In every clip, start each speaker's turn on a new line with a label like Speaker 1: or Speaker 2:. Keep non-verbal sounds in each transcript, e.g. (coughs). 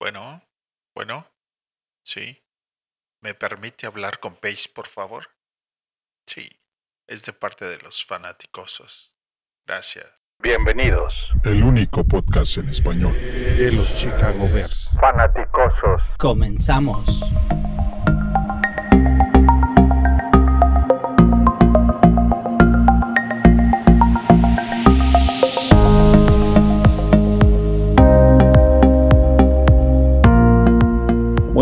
Speaker 1: Bueno, bueno, sí. ¿Me permite hablar con Pace, por favor? Sí, es de parte de los fanáticosos. Gracias.
Speaker 2: Bienvenidos.
Speaker 3: El único podcast en español de los Chicago Bears.
Speaker 2: Fanaticosos.
Speaker 4: Comenzamos.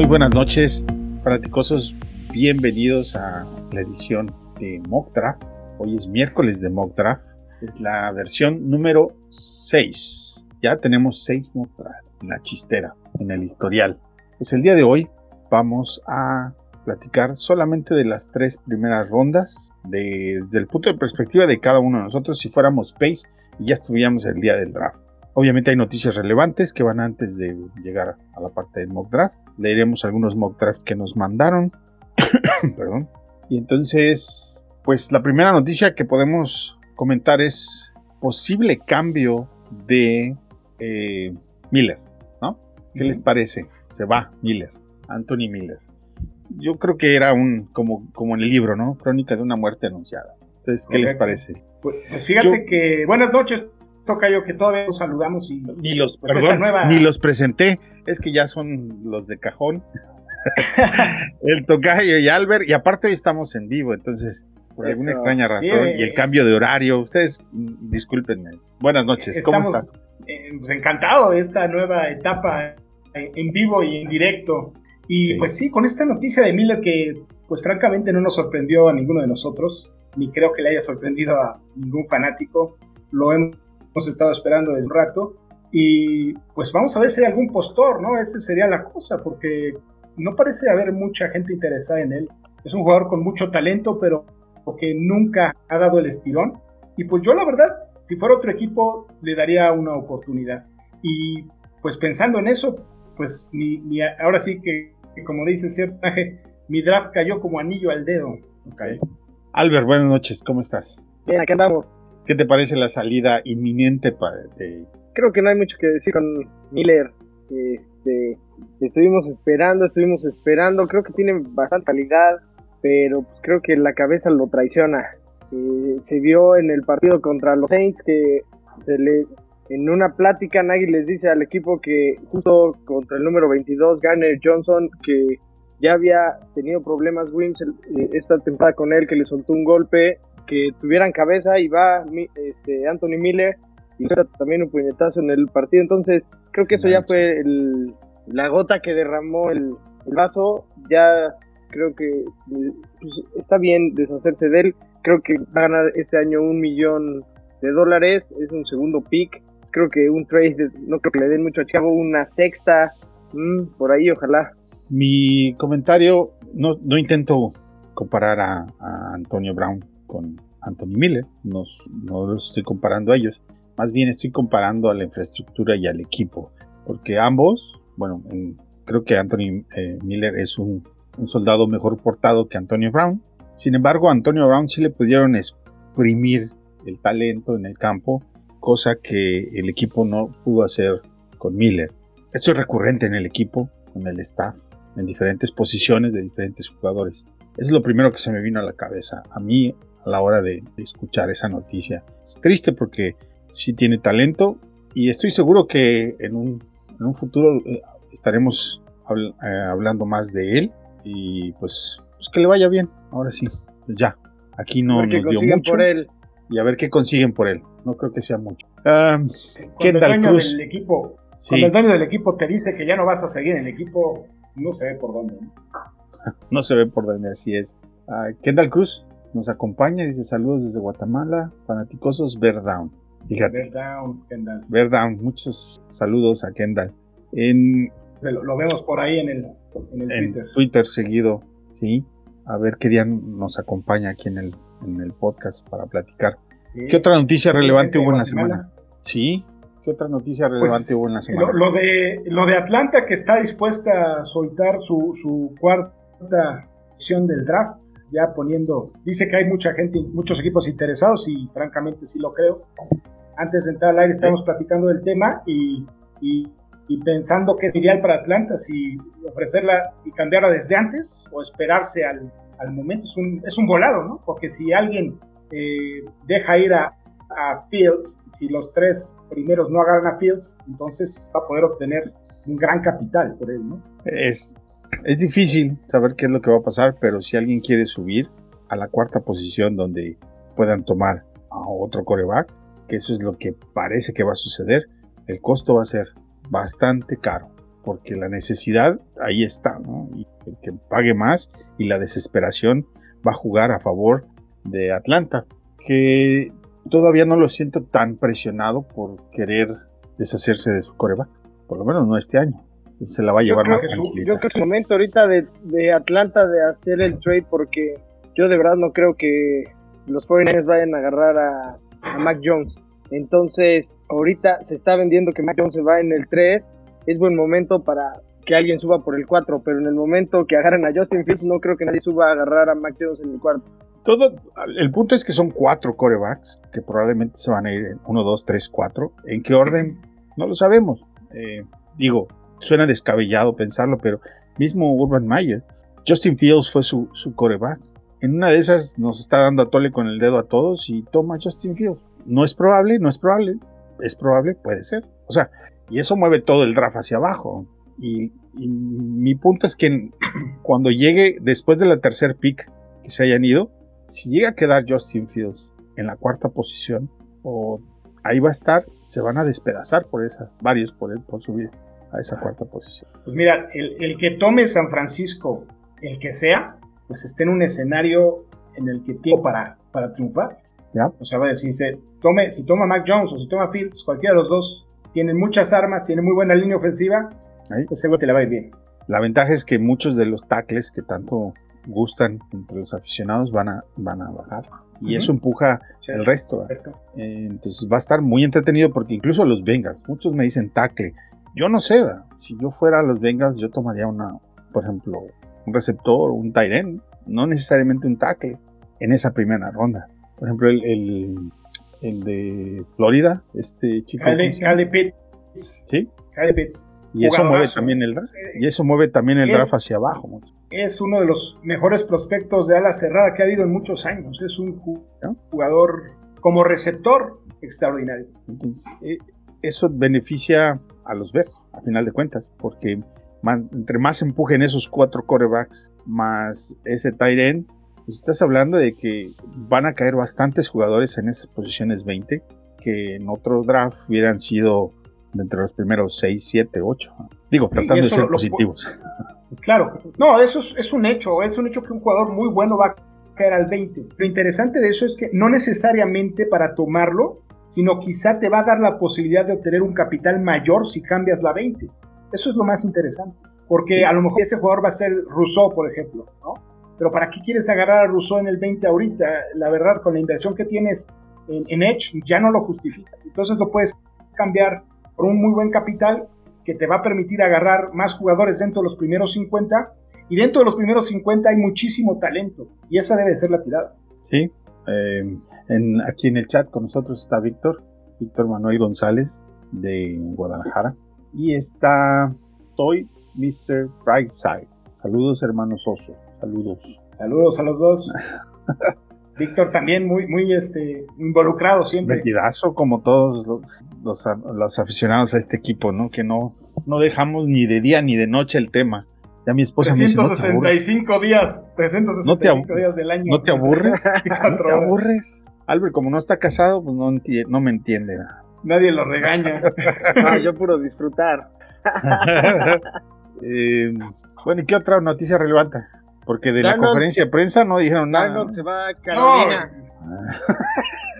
Speaker 5: Buenas noches, fanaticosos. Bienvenidos a la edición de Mock Draft. Hoy es miércoles de Mock Draft. Es la versión número 6. Ya tenemos 6 Mock Draft en la chistera, en el historial. Pues el día de hoy vamos a platicar solamente de las tres primeras rondas, de- desde el punto de perspectiva de cada uno de nosotros, si fuéramos Pace y ya estuviéramos el día del draft. Obviamente hay noticias relevantes que van antes de llegar a la parte del mock draft. Leeremos algunos mock draft que nos mandaron. (coughs) Perdón. Y entonces, pues la primera noticia que podemos comentar es posible cambio de eh, Miller, ¿no? ¿Qué les parece? Se va Miller, Anthony Miller. Yo creo que era un, como, como en el libro, ¿no? Crónica de una muerte anunciada. Entonces, ¿qué les parece?
Speaker 6: Pues, pues fíjate
Speaker 5: Yo-
Speaker 6: que buenas noches, Tocayo, que todavía nos saludamos y
Speaker 5: Ni los,
Speaker 6: Pues
Speaker 5: perdón,
Speaker 6: esta nueva-
Speaker 5: ni los presenté, es que ya son los de cajón. (laughs) el tocayo y Albert, y aparte hoy estamos en vivo, entonces, por alguna extraña razón,
Speaker 6: Sí, eh,
Speaker 5: y el cambio de horario, ustedes, mm, discúlpenme. Buenas noches, ¿cómo estás?
Speaker 6: eh, pues, encantado de esta nueva etapa en en vivo y en directo. Y
Speaker 5: Sí.
Speaker 6: pues sí, con esta noticia de Miller que pues francamente no nos sorprendió a ninguno de nosotros, ni creo que le haya sorprendido a ningún fanático, lo hemos estado esperando desde un rato. Y pues vamos a ver si hay algún postor, ¿no? Esa sería la cosa, porque no parece haber mucha gente interesada en él. Es un jugador con mucho talento, pero que nunca ha dado el estirón. Y pues yo la verdad, si fuera otro equipo, le daría una oportunidad. Y pues pensando en eso, pues mi, mi- ahora sí que, que como dice cierto personaje, mi draft cayó como anillo al dedo.
Speaker 5: Albert, buenas noches, ¿cómo estás?
Speaker 7: Bien, acá andamos.
Speaker 5: ¿Qué te parece la salida inminente pa- de...
Speaker 7: Creo que no hay mucho que decir con Miller. Este, estuvimos esperando, estuvimos esperando. Creo que tiene bastante calidad, pero pues creo que la cabeza lo traiciona. Eh, se vio en el partido contra los Saints que en una plática Nagy les dice al equipo que justo contra el número 22 Garner Johnson que ya había tenido problemas Wims eh, esta temporada con él que le soltó un golpe que tuvieran cabeza y va este Anthony Miller y también un puñetazo en el partido. Entonces, creo que eso ya fue el- la gota que derramó el, el vaso. Ya creo que pues, está bien deshacerse de él. Creo que va a ganar este año un millón de dólares. Es un segundo pick. Creo que un trade, de- no creo que le den mucho a Chicago, una sexta. mm, por ahí, ojalá.
Speaker 5: Mi comentario, no, no intento comparar a, a Antonio Brown con Anthony Miller, no, s- no los estoy comparando a ellos, más bien estoy comparando a la infraestructura y al equipo, porque ambos, bueno, en- creo que Anthony eh, Miller es un, un soldado mejor portado que Antonio Brown, sin embargo a Antonio Brown sí le pudieron exprimir el talento en el campo, cosa que el equipo no pudo hacer con Miller. Esto es recurrente en el equipo, con el staff, en diferentes posiciones de diferentes jugadores. Es lo primero que se me vino a la cabeza a mí a la hora de, de escuchar esa noticia. Es triste porque sí tiene talento y estoy seguro que en un, en un futuro eh, estaremos habl- eh, hablando más de él y pues, pues que le vaya bien. Ahora sí, pues ya. Aquí no nos dio mucho
Speaker 7: por él.
Speaker 5: y a ver qué consiguen por él. No creo que sea mucho.
Speaker 6: El
Speaker 5: Kendall
Speaker 6: dueño
Speaker 5: Cruz.
Speaker 6: del equipo,
Speaker 5: sí.
Speaker 6: cuando el dueño del equipo te dice que ya no vas a seguir en el equipo, no sé por dónde. (laughs) ¿no?
Speaker 5: se ve por dónde así es. Ah, Kendall Cruz nos acompaña, dice saludos desde Guatemala, fanaticosos Bear Down. Fíjate,
Speaker 6: Bear down, Kendall.
Speaker 5: Bear Down, muchos saludos a Kendall. En,
Speaker 6: Lo, lo vemos por ahí en el, en el
Speaker 5: en
Speaker 6: Twitter.
Speaker 5: Twitter seguido, sí. A ver qué día nos acompaña aquí en el, en el podcast para platicar.
Speaker 6: Sí.
Speaker 5: ¿Qué otra noticia relevante hubo en la semana? Sí, ¿qué otra noticia relevante
Speaker 6: Pues,
Speaker 5: hubo en la semana?
Speaker 6: Lo, lo de, lo de Atlanta que está dispuesta a soltar su, su cuarta sesión del draft, ya poniendo, dice que hay mucha gente, muchos equipos interesados y francamente sí lo creo. Antes de entrar al aire estábamos platicando del tema y, y y pensando que es ideal para Atlanta, si ofrecerla y cambiarla desde antes o esperarse al, al momento. Es un, es un volado, ¿no? Porque si alguien eh, deja ir a, a Fields, si los tres primeros no agarran a Fields, entonces va a poder obtener un gran capital por él, ¿no?
Speaker 5: Es, es difícil saber qué es lo que va a pasar, pero si alguien quiere subir a la cuarta posición donde puedan tomar a otro coreback, que eso es lo que parece que va a suceder, el costo va a ser bastante caro, porque la necesidad ahí está, ¿no? Y el que pague más y la desesperación va a jugar a favor de Atlanta, que todavía no lo siento tan presionado por querer deshacerse de su coreback, por lo menos no este año. Se la va a llevar más tranquilita.
Speaker 7: yo creo que es el momento ahorita de, de Atlanta de hacer el trade porque yo de verdad no creo que los 49ers vayan a agarrar a, a Mac Jones. Entonces, ahorita se está vendiendo que Mac Jones se va en el 3. Es buen momento para que alguien suba por el 4, pero en el momento que agarren a Justin Fields no creo que nadie suba a agarrar a Mac Jones en el cuarto.
Speaker 5: Todo, el punto es que son cuatro corebacks que probablemente se van a ir en 1, 2, 3, 4. ¿En qué orden? No lo sabemos. Eh, digo, suena descabellado pensarlo, pero mismo Urban Meyer, Justin Fields fue su, su coreback. En una de esas nos está dando a tole con el dedo a todos y toma Justin Fields. No es probable, no es probable. Es probable, puede ser. O sea, y eso mueve todo el draft hacia abajo. Y, mi punto es que (clears throat) cuando llegue después de la tercer pick que se hayan ido, si llega a quedar Justin Fields en la cuarta posición, o ahí va a estar, se van a despedazar por esa, varios por él, por subir a esa cuarta posición.
Speaker 6: Pues mira, el, el que tome San Francisco, el que sea, pues esté en un escenario en el que tiene para, para triunfar.
Speaker 5: ¿Ya?
Speaker 6: O sea, va a decir, se tome, si toma Mac Jones o si toma Fields, cualquiera de los dos, tienen muchas armas, tienen muy buena línea ofensiva,
Speaker 5: Ahí.
Speaker 6: pues seguro te le va a ir bien.
Speaker 5: La ventaja es que muchos de los tackles que tanto gustan entre los aficionados van a, van a bajar. Y
Speaker 6: Ujú.
Speaker 5: eso empuja
Speaker 6: Sí,
Speaker 5: el resto. Eh, Entonces va a estar muy entretenido porque incluso los Bengals, muchos me dicen tackle. Yo no sé, si yo fuera a los Bengals, yo tomaría una, por ejemplo, un receptor, un tight end, no necesariamente un tackle en esa primera ronda. Por ejemplo, el, el, el de Florida, este chico.
Speaker 6: Kyle Pitts.
Speaker 5: Sí,
Speaker 6: Kyle Pitts.
Speaker 5: y eso mueve también el draft. Y eso mueve también el
Speaker 6: Es-
Speaker 5: draft hacia abajo. mucho.
Speaker 6: Es uno de los mejores prospectos de ala cerrada que ha habido en muchos años. Es un jugador como receptor extraordinario.
Speaker 5: Entonces, eh, eso beneficia a los Bears, a final de cuentas, porque más- entre más empujen esos cuatro corebacks, más ese tight end, pues estás hablando de que van a caer bastantes jugadores en esas posiciones 20, que en otro draft hubieran sido de entre los primeros 6, 7, 8. Digo,
Speaker 6: Sí,
Speaker 5: tratando de ser
Speaker 6: lo- lo-
Speaker 5: positivos. (laughs)
Speaker 6: Claro, no, eso es, es un hecho, es un hecho que un jugador muy bueno va a caer al 20. Lo interesante de eso es que no necesariamente para tomarlo, sino quizá te va a dar la posibilidad de obtener un capital mayor si cambias la 20. Eso es lo más interesante, porque a lo mejor ese jugador va a ser Rousseau, por ejemplo, ¿no? Pero ¿para qué quieres agarrar a Rousseau en el 20 ahorita? La verdad, con la inversión que tienes en, en Edge, ya no lo justificas. Entonces lo puedes cambiar por un muy buen capital que te va a permitir agarrar más jugadores dentro de los primeros 50 y dentro de los primeros 50 hay muchísimo talento y esa debe ser la tirada.
Speaker 5: Sí, eh, en- aquí en el chat con nosotros está Víctor, Víctor Manuel González de Guadalajara. Y está Toy Mr. Brightside. Saludos, hermanos Oso. Saludos.
Speaker 6: Saludos a los dos. (laughs) Víctor también muy, muy este, involucrado siempre.
Speaker 5: Metidazo como todos los, los, los aficionados a este equipo, ¿no? Que no, no dejamos ni de día ni de noche el tema. Ya mi esposa me dice, ¿no te aburres?
Speaker 6: 365 días, 365 días del año.
Speaker 5: ¿No te aburres? (laughs) ¿No
Speaker 6: 24
Speaker 5: te aburres? Albert, como no está casado, pues no, enti- no me entiende.
Speaker 6: Nadie lo regaña. (laughs)
Speaker 7: No, yo puro disfrutar. (laughs)
Speaker 5: Eh, bueno, ¿y qué otra noticia relevante? Porque de la conferencia de prensa no dijeron nada. ¿no?
Speaker 7: se va a
Speaker 6: No,
Speaker 7: Carolina.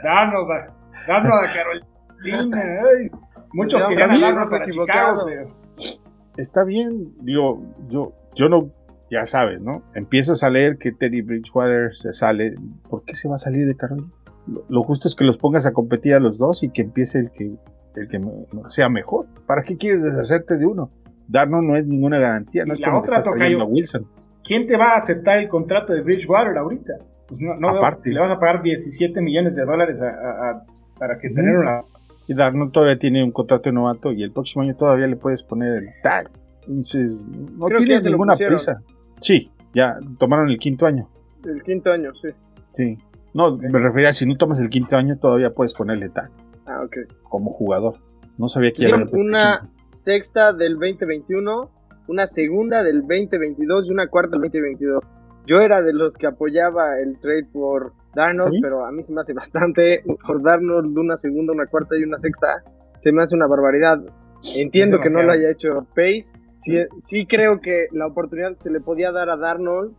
Speaker 6: danos, a- danos a Carolina. ay. Muchos
Speaker 7: Pues
Speaker 6: querían
Speaker 7: ya,
Speaker 6: a
Speaker 7: no
Speaker 6: para. Chicago,
Speaker 5: Está bien, digo, yo, yo no, ya sabes, ¿no? Empiezas a leer que Teddy Bridgewater se sale. ¿Por qué se va a salir de Carolina? Lo, justo es que los pongas a competir a los dos y que empiece el que, el que sea mejor. ¿Para qué quieres deshacerte de uno? Darnold no es ninguna garantía, no
Speaker 6: Y
Speaker 5: es
Speaker 6: la
Speaker 5: como que
Speaker 6: otra,
Speaker 5: estás trayendo a
Speaker 6: tocayo.
Speaker 5: Wilson.
Speaker 6: ¿quién te va a aceptar el contrato de Bridgewater ahorita? Pues no, no veo-
Speaker 5: Aparte.
Speaker 6: le vas a pagar 17 millones de dólares a- a- a- para que
Speaker 5: Ujú.
Speaker 6: tener una
Speaker 5: Y Darnold todavía tiene un contrato de novato y el próximo año todavía le puedes poner el tag. Entonces, no
Speaker 7: Creo
Speaker 5: tienes ninguna prisa. Sí, ya tomaron el quinto año.
Speaker 7: El quinto año, sí.
Speaker 5: Sí. No, me refería, si no tomas el quinto año, todavía puedes ponerle tag
Speaker 7: Ah, ok.
Speaker 5: como jugador. No sabía que puesto
Speaker 7: una sexta del 2021, una segunda del 2022 y una cuarta del 2022. Yo era de los que apoyaba el trade por Darnold,
Speaker 5: ¿Sí?
Speaker 7: pero a mí se me hace bastante por Darnold una segunda, una cuarta y una sexta. Se me hace una barbaridad. Entiendo que no lo haya hecho Pace. Sí, sí creo que la oportunidad se le podía dar a Darnold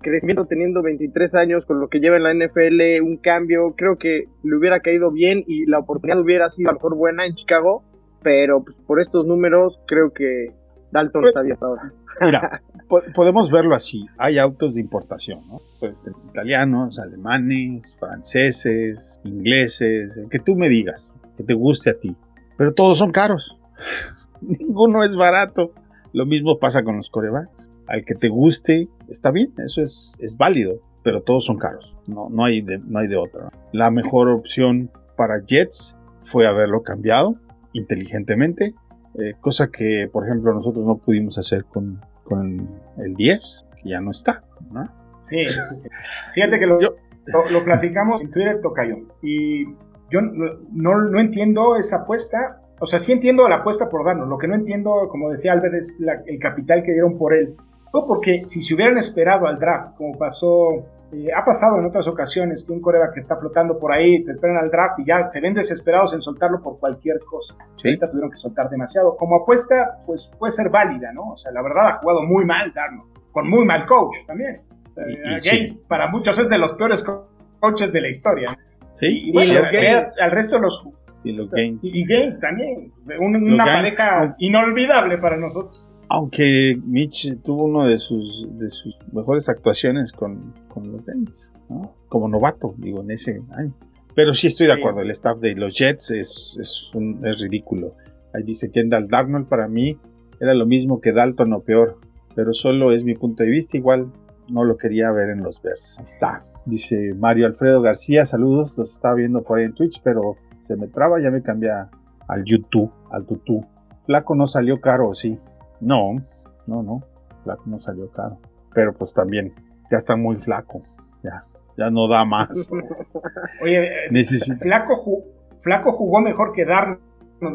Speaker 7: crecimiento teniendo 23 años con lo que lleva en la NFL, un cambio, creo que le hubiera caído bien y la oportunidad hubiera sido a lo mejor buena en Chicago, pero pues, por estos números creo que Dalton
Speaker 5: Pues-
Speaker 7: está bien hasta ahora.
Speaker 5: Mira, (laughs) po- podemos verlo así. Hay autos de importación, ¿no? Puedes tener italianos, alemanes, franceses, ingleses, el que tú me digas, que te guste a ti. Pero todos son caros. (laughs) Ninguno es barato. Lo mismo pasa con los corebacks. Al que te guste, está bien, eso es, es válido, pero todos son caros. No, no, hay de, no hay de otra. ¿no? La mejor opción para Jets fue haberlo cambiado inteligentemente, eh, cosa que, por ejemplo, nosotros no pudimos hacer con, con el 10, que ya no está. ¿no?
Speaker 6: Sí, sí, sí. Fíjate que lo,
Speaker 5: Yo-
Speaker 6: lo, lo platicamos en Twitter, Tocayo. Y yo no, no, no entiendo esa apuesta. O sea, sí entiendo la apuesta por darnos. Lo que no entiendo, como decía Albert, es la- el capital que dieron por él. No, porque si se hubieran esperado al draft, como pasó, eh, ha pasado en otras ocasiones, que un coreback que está flotando por ahí, te esperan al draft y ya se ven desesperados en soltarlo por cualquier cosa.
Speaker 5: Sí.
Speaker 6: Ahorita tuvieron que soltar demasiado. Como apuesta, pues puede ser válida, ¿no? O sea, la verdad ha jugado muy mal Darnold, con muy mal coach también. O sea,
Speaker 5: Y- y sí.
Speaker 6: para muchos es de los peores co- coaches de la historia.
Speaker 5: Sí,
Speaker 6: Y, bueno,
Speaker 7: los Gaines.
Speaker 6: al resto de los...
Speaker 5: y los Gaines.
Speaker 6: Y Gaines también. Una
Speaker 5: Gaines.
Speaker 6: pareja inolvidable para nosotros.
Speaker 5: Aunque Mitch tuvo uno de sus, de sus mejores actuaciones con, con los Gaines, ¿no? como novato, digo, en ese año. Pero sí estoy de
Speaker 6: Sí.
Speaker 5: acuerdo, el staff de los Jets es, es, un- es ridículo. Ahí dice Kendall Darnold para mí era lo mismo que Dalton o peor, pero solo es mi punto de vista, igual no lo quería ver en los Bears. Ahí está. Dice Mario Alfredo García, saludos, los estaba viendo por ahí en Twitch, pero se me traba, ya me cambia al YouTube, al tutú. Flaco no salió caro, sí. No, no, no. Flaco no salió caro. Pero pues también, ya está muy flaco. Ya, ya no da más. (laughs)
Speaker 6: Oye,
Speaker 5: Necesita.
Speaker 6: Flaco, ju- Flaco jugó mejor que Darnold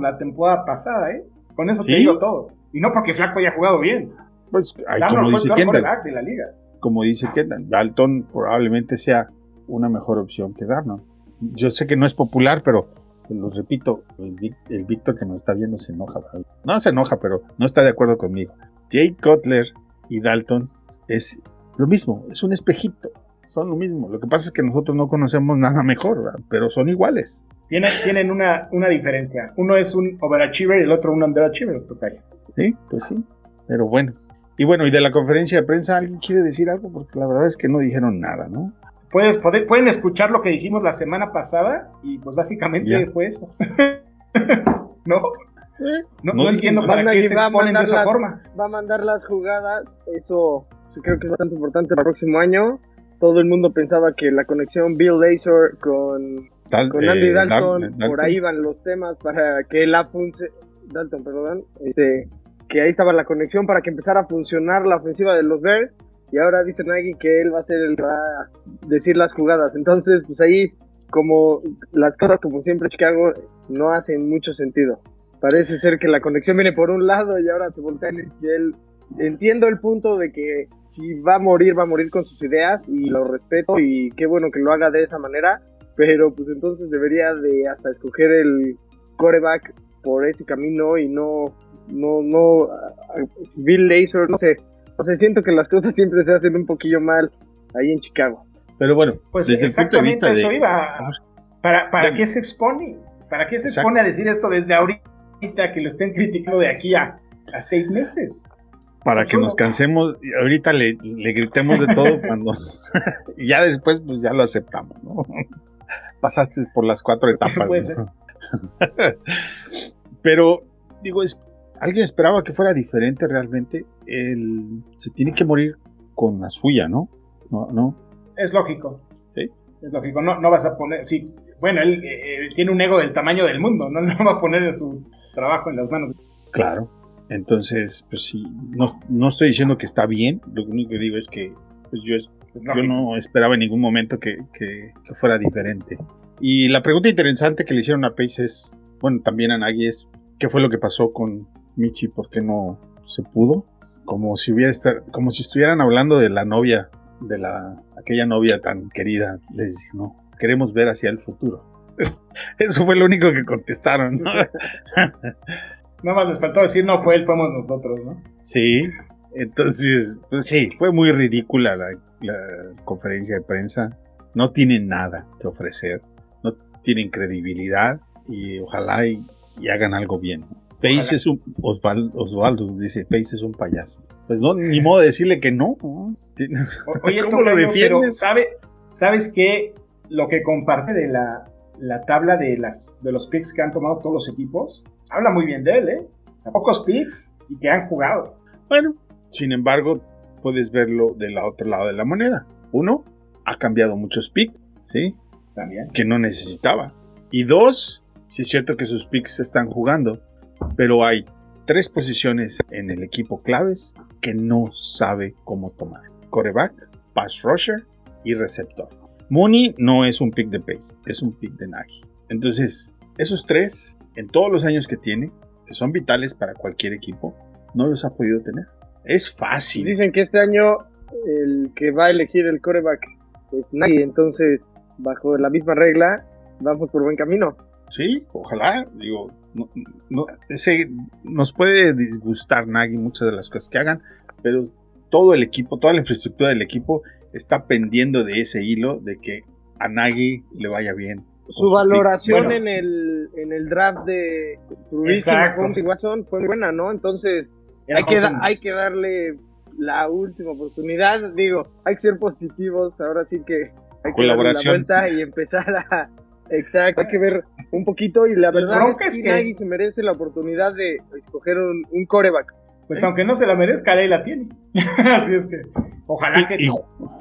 Speaker 6: la temporada pasada, ¿eh? Con eso te digo todo. Y no porque Flaco haya jugado bien.
Speaker 5: Pues, ay, como dice Kendall,
Speaker 6: de la liga.
Speaker 5: como dice Kendall, Dalton probablemente sea una mejor opción que Darnold. Yo sé que no es popular, pero te lo repito, el, el Víctor que nos está viendo se enoja. No se enoja, pero no está de acuerdo conmigo. Jay Cutler y Dalton es lo mismo, es un espejito, son lo mismo. Lo que pasa es que nosotros no conocemos nada mejor, ¿verdad? pero son iguales.
Speaker 6: Tienen, tienen una, una diferencia. Uno es un overachiever y el otro un underachiever, Tocayo.
Speaker 5: Sí, pues sí, pero bueno. Y bueno, y de la conferencia de prensa, ¿alguien quiere decir algo? Porque la verdad es que no dijeron nada, ¿no?
Speaker 6: Puedes, poder- pueden escuchar lo que dijimos la semana pasada y pues básicamente fue eso. (laughs) ¿No? No,
Speaker 5: No
Speaker 6: no entiendo para qué se
Speaker 7: va a
Speaker 6: exponen de
Speaker 7: mandar
Speaker 6: esa
Speaker 7: las-
Speaker 6: forma.
Speaker 7: Va a mandar las jugadas, eso creo que es bastante importante para el próximo año. Todo el mundo pensaba que la conexión Bill Lazor con, con
Speaker 5: eh,
Speaker 7: Andy
Speaker 5: Dal-
Speaker 7: Dalton,
Speaker 5: Dalton.
Speaker 7: por ahí van los temas para que la funce Dalton, perdón, este, que ahí estaba la conexión para que empezara a funcionar la ofensiva de los Bears y ahora dice Nagy que él va a ser el que va a decir las jugadas. Entonces, pues ahí como las cosas como siempre Chicago no hacen mucho sentido. Parece ser que la conexión viene por un lado y ahora se voltea y él entiendo el punto de que si va a morir, va a morir con sus ideas y lo respeto y qué bueno que lo haga de esa manera, pero pues entonces debería de hasta escoger el coreback por ese camino y no, no, no, Bill Lazor, no sé, o sea, siento que las cosas siempre se hacen un poquillo mal ahí en Chicago.
Speaker 5: Pero bueno,
Speaker 6: Pues
Speaker 5: desde el punto de
Speaker 6: exactamente
Speaker 5: vista
Speaker 6: eso
Speaker 5: de...
Speaker 6: iba. ¿Para, para qué se expone? ¿Para qué se
Speaker 5: Exacto.
Speaker 6: expone a decir esto desde ahorita que lo estén criticando de aquí a, a seis meses?
Speaker 5: para que nos cansemos, y ahorita le, le gritemos de todo cuando (laughs) (laughs) y ya después pues ya lo aceptamos, ¿no? Pasaste por las cuatro (laughs) etapas.
Speaker 6: Puede
Speaker 5: ¿no?
Speaker 6: ser.
Speaker 5: Pero digo, es, alguien esperaba que fuera diferente realmente. Él se tiene que morir con la suya, ¿no? No, no.
Speaker 6: Es lógico. Es lógico, no, no vas a poner, sí, bueno, él, eh, tiene un ego del tamaño del mundo, no, (laughs) no va a poner su trabajo en las manos.
Speaker 5: Claro. Entonces, pues sí, no, no estoy diciendo que está bien, lo único que digo es que pues yo, es-
Speaker 6: Es
Speaker 5: yo no esperaba en ningún momento que, que- que fuera diferente. Y la pregunta interesante que le hicieron a Pace es, bueno, también a Nagy es, ¿qué fue lo que pasó con Michi? ¿Por qué no se pudo? Como si hubiera estar, como si estuvieran hablando de la novia, de la aquella novia tan querida. Les dije, no, queremos ver hacia el futuro. (laughs) Eso fue lo único que contestaron. ¿no? (laughs)
Speaker 6: Nada más les faltó decir no fue él, fuimos nosotros, ¿no?
Speaker 5: Sí, entonces, pues sí, fue muy ridícula la, la conferencia de prensa. No tienen nada que ofrecer, no tienen credibilidad y ojalá y, y hagan algo bien. Pace es un, Osval- Osvaldo dice, Pace es un payaso. Pues no, ni modo de decirle que no. (laughs) ¿Cómo lo
Speaker 6: pero
Speaker 5: defiendes?
Speaker 6: ¿sabe, ¿sabes qué? Lo que comparte de la, la tabla de, las, de los picks que han tomado todos los equipos, habla muy bien de él, ¿eh? O sea, pocos picks y que han jugado.
Speaker 5: Bueno, sin embargo, puedes verlo del otro lado de la moneda. Uno, ha cambiado muchos picks, ¿sí?
Speaker 6: También.
Speaker 5: que no necesitaba. Y dos, sí es cierto que sus picks se están jugando, pero hay tres posiciones en el equipo claves que no sabe cómo tomar. Coreback, pass rusher y receptor. Mooney no es un pick de Pace, es un pick de Nagy. Entonces, esos tres, en todos los años que tiene, que son vitales para cualquier equipo, no los ha podido tener. Es fácil.
Speaker 7: Dicen que este año el que va a elegir el coreback es Nagy, entonces bajo la misma regla vamos por buen camino.
Speaker 5: Sí, ojalá, digo, no, no- ese- nos puede disgustar Nagy muchas de las cosas que hagan, pero todo el equipo, toda la infraestructura del equipo está pendiendo de ese hilo de que a Nagy le vaya bien.
Speaker 7: Su valoración
Speaker 6: Bueno.
Speaker 7: en el en el draft de Trubisky. Mahomes y Watson fue muy buena, ¿no? Entonces hay que, hay que darle la última oportunidad. Digo, hay que ser positivos. Ahora sí que hay que darle la
Speaker 5: Colaboración.
Speaker 7: vuelta y empezar a. (laughs) Exacto, hay que ver un poquito. Y la verdad es
Speaker 6: es
Speaker 7: que
Speaker 6: que-
Speaker 7: Nagy se merece la oportunidad de escoger un, un coreback.
Speaker 6: Pues aunque no se la merezca, ahí la tiene. (laughs) Así es que ojalá que
Speaker 5: Y-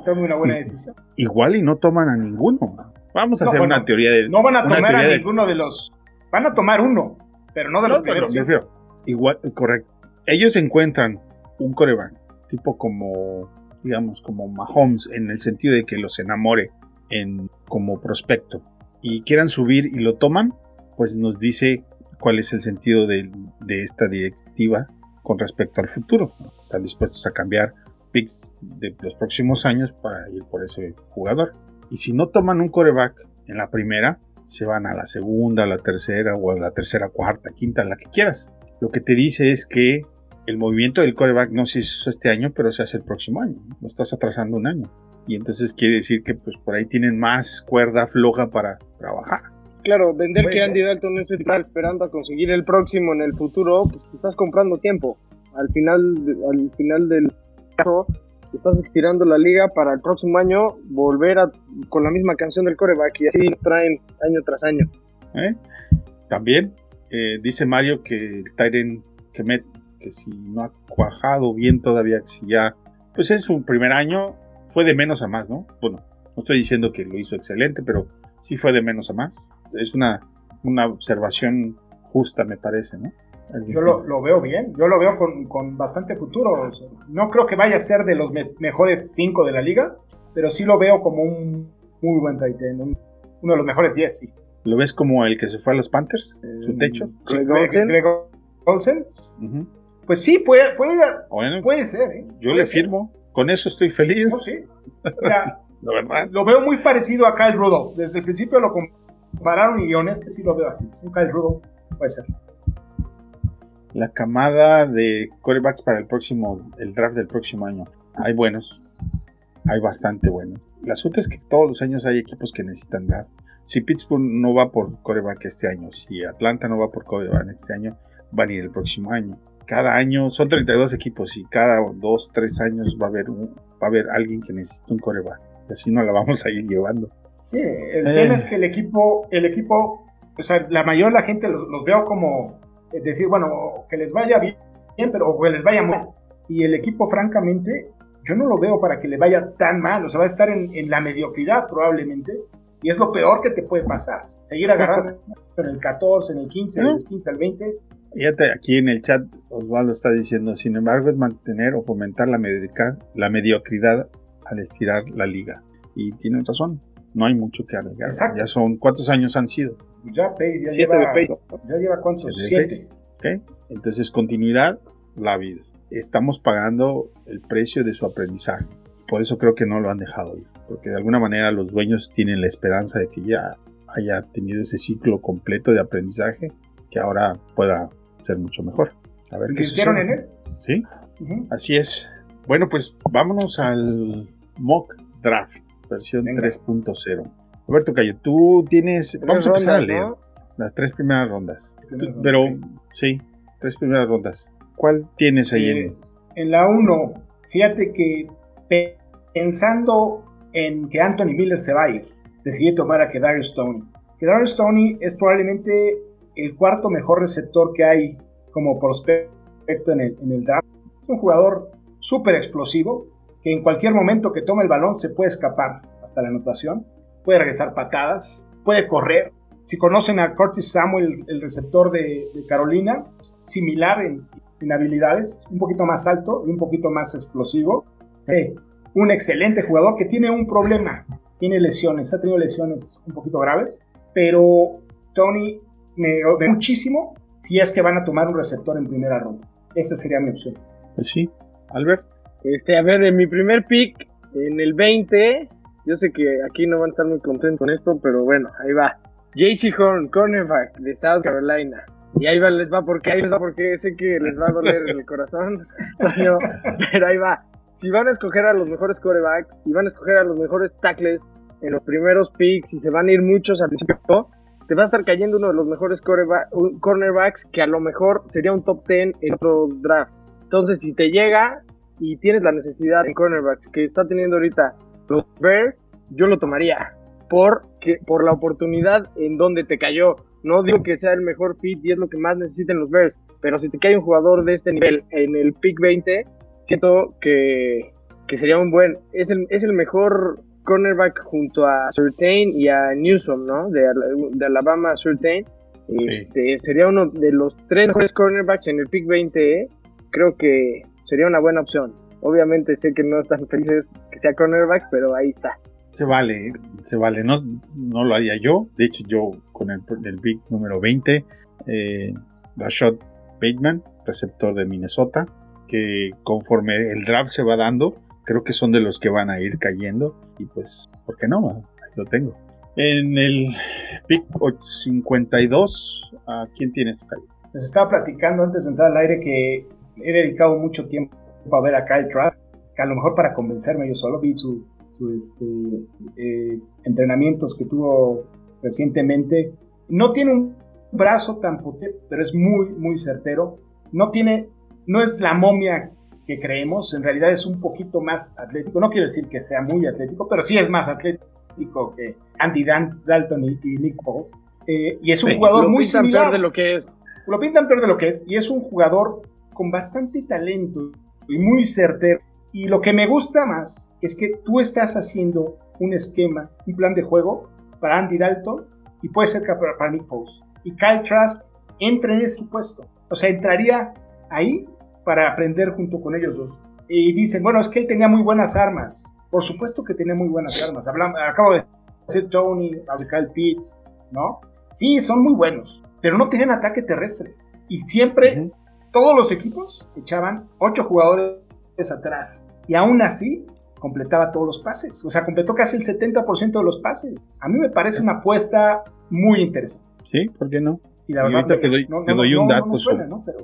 Speaker 6: tome una buena decisión.
Speaker 5: igual y no toman a ninguno. Vamos a
Speaker 6: No,
Speaker 5: hacer
Speaker 6: bueno,
Speaker 5: una teoría de.
Speaker 6: No van a tomar a
Speaker 5: de-
Speaker 6: ninguno de los... Van a tomar uno, pero no de los
Speaker 5: No, pero
Speaker 6: primeros.
Speaker 5: igual, correcto. Ellos encuentran un coreback, tipo como, digamos, como Mahomes, en el sentido de que los enamore en, como prospecto y quieran subir y lo toman, pues nos dice cuál es el sentido de, esta directiva con respecto al futuro. Están dispuestos a cambiar picks de los próximos años para ir por ese jugador. Y si no toman un coreback en la primera, se van a la segunda, a la tercera o a la tercera, cuarta, quinta, la que quieras. Lo que te dice es que el movimiento del coreback no se hizo este año, pero se hace el próximo año. Lo estás atrasando un año. Y entonces quiere decir que pues por ahí tienen más cuerda floja para trabajar.
Speaker 7: Claro, vender
Speaker 6: Puede
Speaker 7: que. Andy Dalton es titular esperando a conseguir el próximo en el futuro, pues te estás comprando tiempo. Al final, al final del caso, estás estirando la liga para el próximo año volver a, con la misma canción del coreback y así traen año tras año.
Speaker 5: ¿eh? También eh, dice Mario que el Tyren Kemet, que si no ha cuajado bien todavía, que si ya, pues es su primer año, fue de menos a más, ¿no? Bueno, no estoy diciendo que lo hizo excelente, pero sí fue de menos a más. Es una, una observación justa, me parece, ¿no?
Speaker 6: Yo lo, lo veo bien, yo lo veo con, con bastante futuro. O sea, no creo que vaya a ser de los me- mejores cinco de la liga, pero sí lo veo como un muy buen tight end, un- uno de los mejores 10, sí.
Speaker 5: ¿Lo ves como el que se fue a los Panthers? ¿Su techo?
Speaker 6: Sí,
Speaker 7: Greg
Speaker 6: Greg,
Speaker 7: Olsen.
Speaker 6: Greg Olsen. Pues sí, puede, puede,
Speaker 5: Bueno,
Speaker 6: puede ser. ¿eh?
Speaker 5: yo
Speaker 6: Puede
Speaker 5: le
Speaker 6: ser.
Speaker 5: firmo. Con eso estoy feliz,
Speaker 6: No, sí. Mira, (laughs)
Speaker 5: la verdad.
Speaker 6: lo veo muy parecido a Kyle Rudolph. Desde el principio lo compararon y honeste sí lo veo así. Un Kyle Rudolph puede ser.
Speaker 5: La camada de corebacks para el próximo, el draft del próximo año. Hay buenos, hay bastante buenos. El asunto es que todos los años hay equipos que necesitan draft. Si Pittsburgh no va por coreback este año, si Atlanta no va por coreback este año, van a ir el próximo año. Cada año son 32 equipos y cada 2, 3 años va a haber, un- va a haber alguien que necesita un coreback. Y así no la vamos a ir llevando.
Speaker 6: Sí, el
Speaker 5: Eh.
Speaker 6: tema es que el equipo, el equipo, o sea, la mayor de la gente los, los veo como eh, decir, bueno, que les vaya bien, bien, pero o que les vaya mal. Y el equipo, francamente, yo no lo veo para que le vaya tan mal. O sea, va a estar en, en la mediocridad probablemente. Y es lo peor que te puede pasar. Seguir agarrando (laughs) en el 14, en el 15, en el 15 al 20.
Speaker 5: Fíjate, aquí en el chat Osvaldo está diciendo, sin embargo, es mantener o fomentar la mediocridad, la mediocridad al estirar la liga. Y tiene razón, no hay mucho que alegar.
Speaker 6: Exacto.
Speaker 5: Ya son, ¿cuántos años han sido?
Speaker 6: Ya Pace ya
Speaker 7: Siete
Speaker 6: lleva,
Speaker 7: de Pace.
Speaker 6: ya lleva cuántos,
Speaker 5: Siete de
Speaker 6: siete.
Speaker 5: ¿ok? Entonces, continuidad, la vida. Estamos pagando el precio de su aprendizaje. Por eso creo que no lo han dejado ir. Porque de alguna manera los dueños tienen la esperanza de que ya haya tenido ese ciclo completo de aprendizaje que ahora pueda ser mucho mejor. A ver
Speaker 6: Invirtieron en él.
Speaker 5: Sí, así es. Bueno, pues vámonos al mock draft, versión
Speaker 6: Venga.
Speaker 5: 3.0. Roberto Cayo, tú tienes. Vamos a empezar
Speaker 7: rondas,
Speaker 5: a leer
Speaker 7: ¿no?
Speaker 5: las tres primeras rondas.
Speaker 6: Primeras
Speaker 5: Pero,
Speaker 6: rondas,
Speaker 5: sí, tres primeras rondas. ¿Cuál tienes ahí
Speaker 6: Eh,
Speaker 5: en.?
Speaker 6: En la 1, fíjate que pe- pensando en que Anthony Miller se va a ir, decidí tomar a Kedarius Stoney. Kedarius Stoney es probablemente el cuarto mejor receptor que hay como prospecto en el, en el draft. Es un jugador súper explosivo que en cualquier momento que tome el balón se puede escapar hasta la anotación, puede regresar patadas, puede correr. Si conocen a Curtis Samuel, el receptor de, Carolina, similar en, en habilidades, un poquito más alto y un poquito más explosivo. Sí, un excelente jugador que tiene un problema, tiene lesiones, ha tenido lesiones un poquito graves, pero Tony me muchísimo si es que van a tomar un receptor en primera ronda. Esa sería mi opción.
Speaker 5: Pues sí, Albert.
Speaker 7: Este, a ver, en mi primer pick, en el 20, yo sé que aquí no van a estar muy contentos con esto, pero bueno, ahí va. JC Horn, cornerback de South Carolina. Y ahí va, les va porque, ahí les va porque sé que les va a doler el corazón, (laughs) pero ahí va. Si van a escoger a los mejores corebacks y van a escoger a los mejores tackles en los primeros picks y se van a ir muchos al principio, te va a estar cayendo uno de los mejores cornerbacks que a lo mejor sería un top 10 en otro draft. Entonces, si te llega y tienes la necesidad en cornerbacks que está teniendo ahorita los Bears, yo lo tomaría. Por, que, por la oportunidad en donde te cayó. No digo que sea el mejor fit y es lo que más necesiten los Bears, pero si te cae un jugador de este nivel en el pick 20, siento que, que sería un buen. Es el, es el mejor cornerback junto a Surtain y a Newsom, ¿no? De, Ala- de Alabama Surtain. Este, Sería uno de los tres mejores cornerbacks en el pick 20, ¿eh? Creo que sería una buena opción. Obviamente sé que no están felices que sea cornerback, pero ahí está.
Speaker 5: Se vale, se vale. No, no lo haría yo. De hecho, yo con el, el pick número 20, eh, Rashad Bateman, receptor de Minnesota, que conforme el draft se va dando, creo que son de los que van a ir cayendo. Y pues, ¿por qué no? Ahí lo tengo. En el pick 52, ¿a quién tienes? Cayo?
Speaker 6: Les estaba platicando antes de entrar al aire que he dedicado mucho tiempo a ver a Kyle Trask, que a lo mejor para convencerme yo solo vi su, este, eh, entrenamientos que tuvo recientemente. No tiene un brazo tan potente, pero es muy, muy certero. No tiene, no es la momia que creemos, en realidad es un poquito más atlético. No quiero decir que sea muy atlético, pero sí es más atlético que Andy Dan- Dalton y, y Nick Foles. Eh, y es un
Speaker 5: Sí,
Speaker 6: jugador
Speaker 7: Lo
Speaker 6: muy
Speaker 7: pintan
Speaker 6: similar
Speaker 7: peor de lo que es.
Speaker 6: lo pintan peor de lo que es y es un jugador con bastante talento y muy certero. Y lo que me gusta más es que tú estás haciendo un esquema, un plan de juego para Andy Dalton y puede ser para Nick Foles. Y Kyle Trask entra en ese puesto. O sea, entraría ahí para aprender junto con ellos dos. Y dicen, bueno, es que él tenía muy buenas armas. Por supuesto que tenía muy buenas armas. Hablam- acabo de decir Tony, Kyle Pitts, ¿no? Sí, son muy buenos, pero no tenían ataque terrestre. Y siempre, todos los equipos echaban ocho jugadores atrás. Y aún así, completaba todos los pases. O sea, completó casi el 70% de los pases. A mí me parece una apuesta muy interesante.
Speaker 5: ¿Sí? ¿Por qué no?
Speaker 6: Y la
Speaker 5: Y
Speaker 6: verdad,
Speaker 5: ahorita te doy-
Speaker 6: no,
Speaker 5: te doy
Speaker 6: no,
Speaker 5: un
Speaker 6: no,
Speaker 5: dato
Speaker 6: no suena,
Speaker 5: sobre-
Speaker 6: ¿no? Pero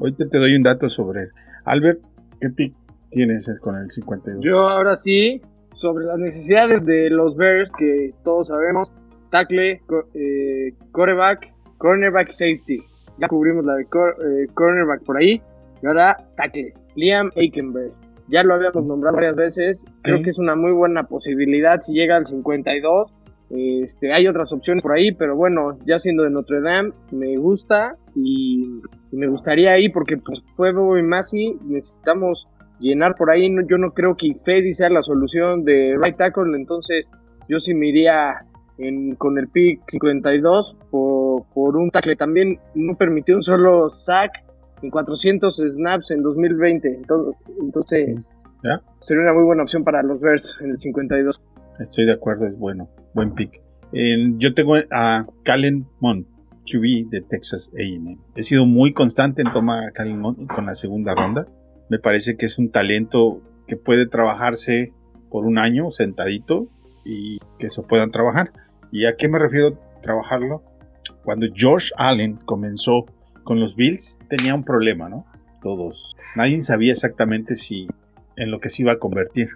Speaker 5: Ahorita te doy un dato sobre él. Albert, ¿qué pick tienes con el 52?
Speaker 7: Yo ahora sí, sobre las necesidades de los Bears, que todos sabemos, tackle, co- eh, quarterback, cornerback, safety. Ya cubrimos la de cor- eh, cornerback por ahí. Y ahora tackle, Liam Aikenberg. Ya lo habíamos nombrado varias veces. Creo
Speaker 5: Sí.
Speaker 7: que es una muy buena posibilidad si llega al 52. Este, hay otras opciones por ahí, pero bueno, ya siendo de Notre Dame, me gusta y, y me gustaría ahí porque pues fue Bobby Massey, necesitamos llenar por ahí. No- yo no creo que Ifedi sea la solución de right tackle, entonces yo sí me iría en, con el pick 52 por, por un tackle. También no permitió un solo sack en 400 snaps en 2020. Entonces, entonces sería una muy buena opción para los Bears en el 52.
Speaker 5: Estoy de acuerdo, es bueno. Buen pick. Yo tengo a Calen Mond, QB de Texas A&M. He sido muy constante en tomar a Calen Mond con la segunda ronda. Me parece que es un talento que puede trabajarse por un año sentadito y que se puedan trabajar. ¿Y a qué me refiero trabajarlo? Cuando George Allen comenzó con los Bills tenía un problema, ¿no? Todos. Nadie sabía exactamente si en lo que se iba a convertir.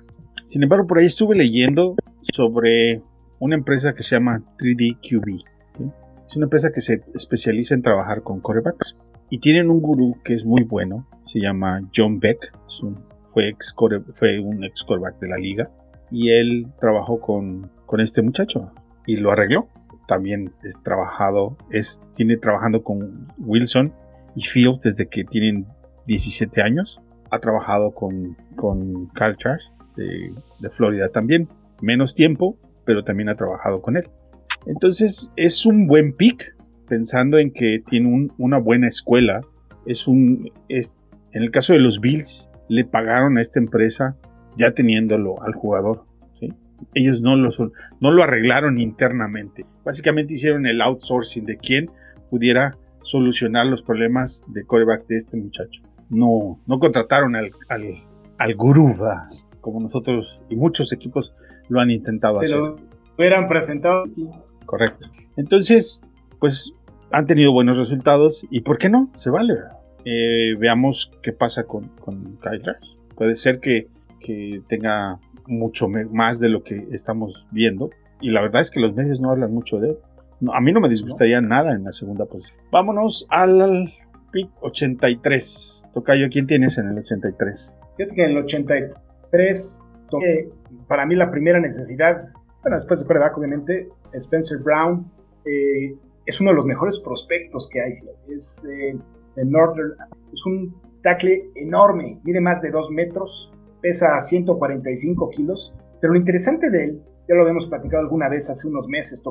Speaker 5: Sin embargo, por ahí estuve leyendo sobre una empresa que se llama 3D QB. ¿sí? Es una empresa que se especializa en trabajar con corebacks. Y tienen un gurú que es muy bueno, se llama John Beck, fue, un ex coreback de la liga. Y él trabajó con, este muchacho y lo arregló. También es trabajado, tiene trabajando con Wilson y Fields desde que tienen 17 años. Ha trabajado con, con Trask de, de Florida también. Menos tiempo, pero también ha trabajado con él. Entonces es un buen pick, pensando en que tiene un- una buena escuela. Es un, es, en el caso de los Bills, le pagaron a esta empresa ya teniéndolo al jugador. Ellos no lo, no lo arreglaron internamente. Básicamente hicieron el outsourcing de quien pudiera solucionar los problemas de coreback de este muchacho. No, no contrataron al, al, al gurú. Como nosotros y muchos equipos lo han intentado
Speaker 6: Se
Speaker 5: hacer.
Speaker 6: lo hubieran presentado.
Speaker 5: Correcto. Entonces, pues han tenido buenos resultados y ¿por qué no? Se vale. Eh, veamos qué pasa con, con. Puede ser que, que tenga mucho más de lo que estamos viendo y la verdad es que los medios no hablan mucho de él. No, a mí no me disgustaría nada en la segunda posición. Vámonos al pick 83. Tocayo, ¿quién tienes en el 83?
Speaker 6: Fíjate que en el 83 toqué para mí la primera necesidad, bueno, después de coreback, obviamente, Spencer Brown eh, es uno de los mejores prospectos que hay. Es eh, Northern, es un tackle enorme, mide más de 2 metros, pesa 145 kilos, pero lo interesante de él, ya lo habíamos platicado alguna vez hace unos meses,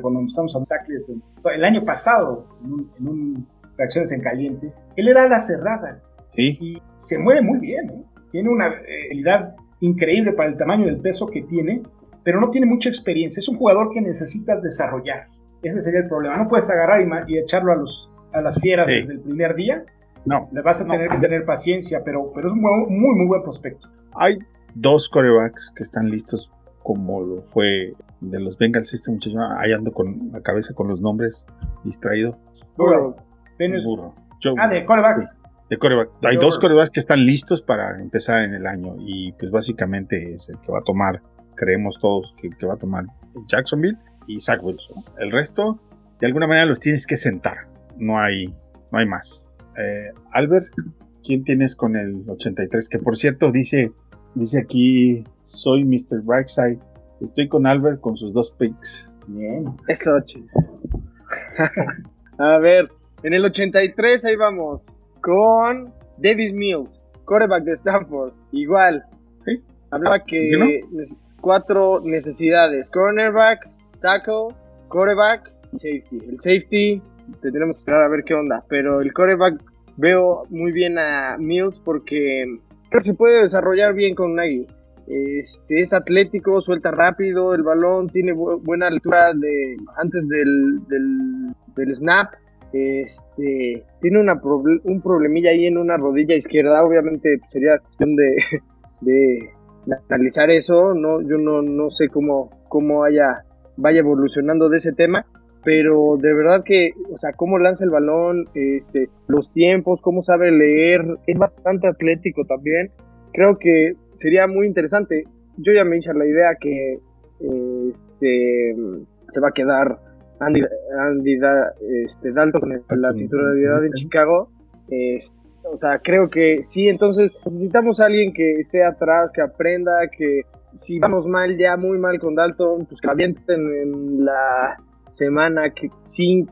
Speaker 6: cuando empezamos a tackles el, el año pasado, en un, en un reacciones en caliente, él era la cerrada
Speaker 5: Sí,
Speaker 6: y se mueve muy bien. ¿eh? Tiene una habilidad increíble para el tamaño del peso que tiene, pero no tiene mucha experiencia. Es un jugador que necesitas desarrollar. Ese sería el problema. No puedes agarrar y, y echarlo a, los, a las fieras
Speaker 5: Sí.
Speaker 6: desde el primer día.
Speaker 5: no.
Speaker 6: Le vas a tener que tener paciencia, pero, pero es un muy, muy, muy buen prospecto.
Speaker 5: Hay dos corebacks que están listos, como lo fue de los Bengals. Este muchacho, ahí ando con la cabeza con los nombres, distraído.
Speaker 6: Burrow. Venus-
Speaker 5: Burro. Joe
Speaker 6: Ah, de corebacks.
Speaker 5: De. Hay dos corebacks que están listos para empezar en el año y pues básicamente es el que va a tomar, creemos todos que, que va a tomar Jacksonville y Zach Wilson. El resto, de alguna manera los tienes que sentar. No hay, no hay más. Eh, Albert, ¿quién tienes con el 83? Que por cierto dice, dice aquí, soy Mr. Brightside. Estoy con Albert con sus dos picks.
Speaker 6: Bien.
Speaker 7: Eso, chido. (laughs) A ver, en el 83 ahí vamos. Con Davis Mills, quarterback de Stanford. Igual.
Speaker 5: Sí.
Speaker 7: Hablaba que
Speaker 5: ¿Por
Speaker 7: nes- cuatro necesidades. Cornerback, tackle, quarterback y safety. El safety tendremos que esperar a ver qué onda. Pero el quarterback veo muy bien a Mills porque creo que se puede desarrollar bien con Nagy. Este, es atlético, suelta rápido el balón, tiene bu- buena lectura de, antes del, del, del snap. Este, tiene una un problemilla ahí en una rodilla izquierda. Obviamente sería cuestión de, (laughs) de analizar eso. No, yo no, no sé cómo, cómo haya, vaya evolucionando de ese tema. Pero de verdad que, o sea, cómo lanza el balón, este, los tiempos, cómo sabe leer, es bastante atlético también. Creo que sería muy interesante. Yo ya me hice la idea que este, se va a quedar Andy, Andy Da- este, Dalton con el- la titularidad en Chicago. Es- o sea, creo que sí, entonces necesitamos a alguien que esté atrás, que aprenda, que si vamos mal, ya muy mal con Dalton, pues que avienten en la semana que 6,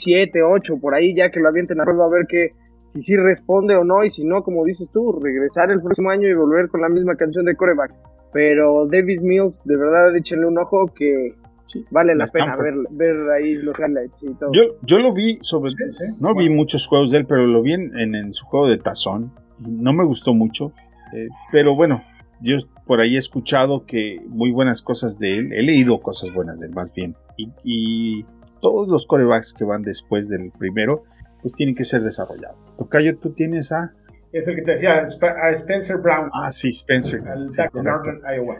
Speaker 7: 7, 8, por ahí, ya que lo avienten a prueba a ver que si sí responde o no, y si no, como dices tú, regresar el próximo año y volver con la misma canción de coreback. Pero David Mills, de verdad, échenle un ojo que
Speaker 5: Sí,
Speaker 7: Vale la
Speaker 5: la
Speaker 7: pena ver, ver ahí los highlights y todo.
Speaker 5: Yo, yo lo vi sobre.
Speaker 6: Sí, sí.
Speaker 5: No vi muchos juegos de él, pero lo vi en, en- en su juego de tazón. Y no me gustó mucho. eh, pero bueno, yo por ahí he escuchado que muy buenas cosas de él. He leído cosas buenas de él, más bien. Y, y todos los corebacks que van después del primero, pues tienen que ser desarrollados. Tocayo, tú tienes a.
Speaker 6: Es el que te decía, a Spencer Brown,
Speaker 5: Ah, sí, Spencer.
Speaker 6: al. Northern Iowa.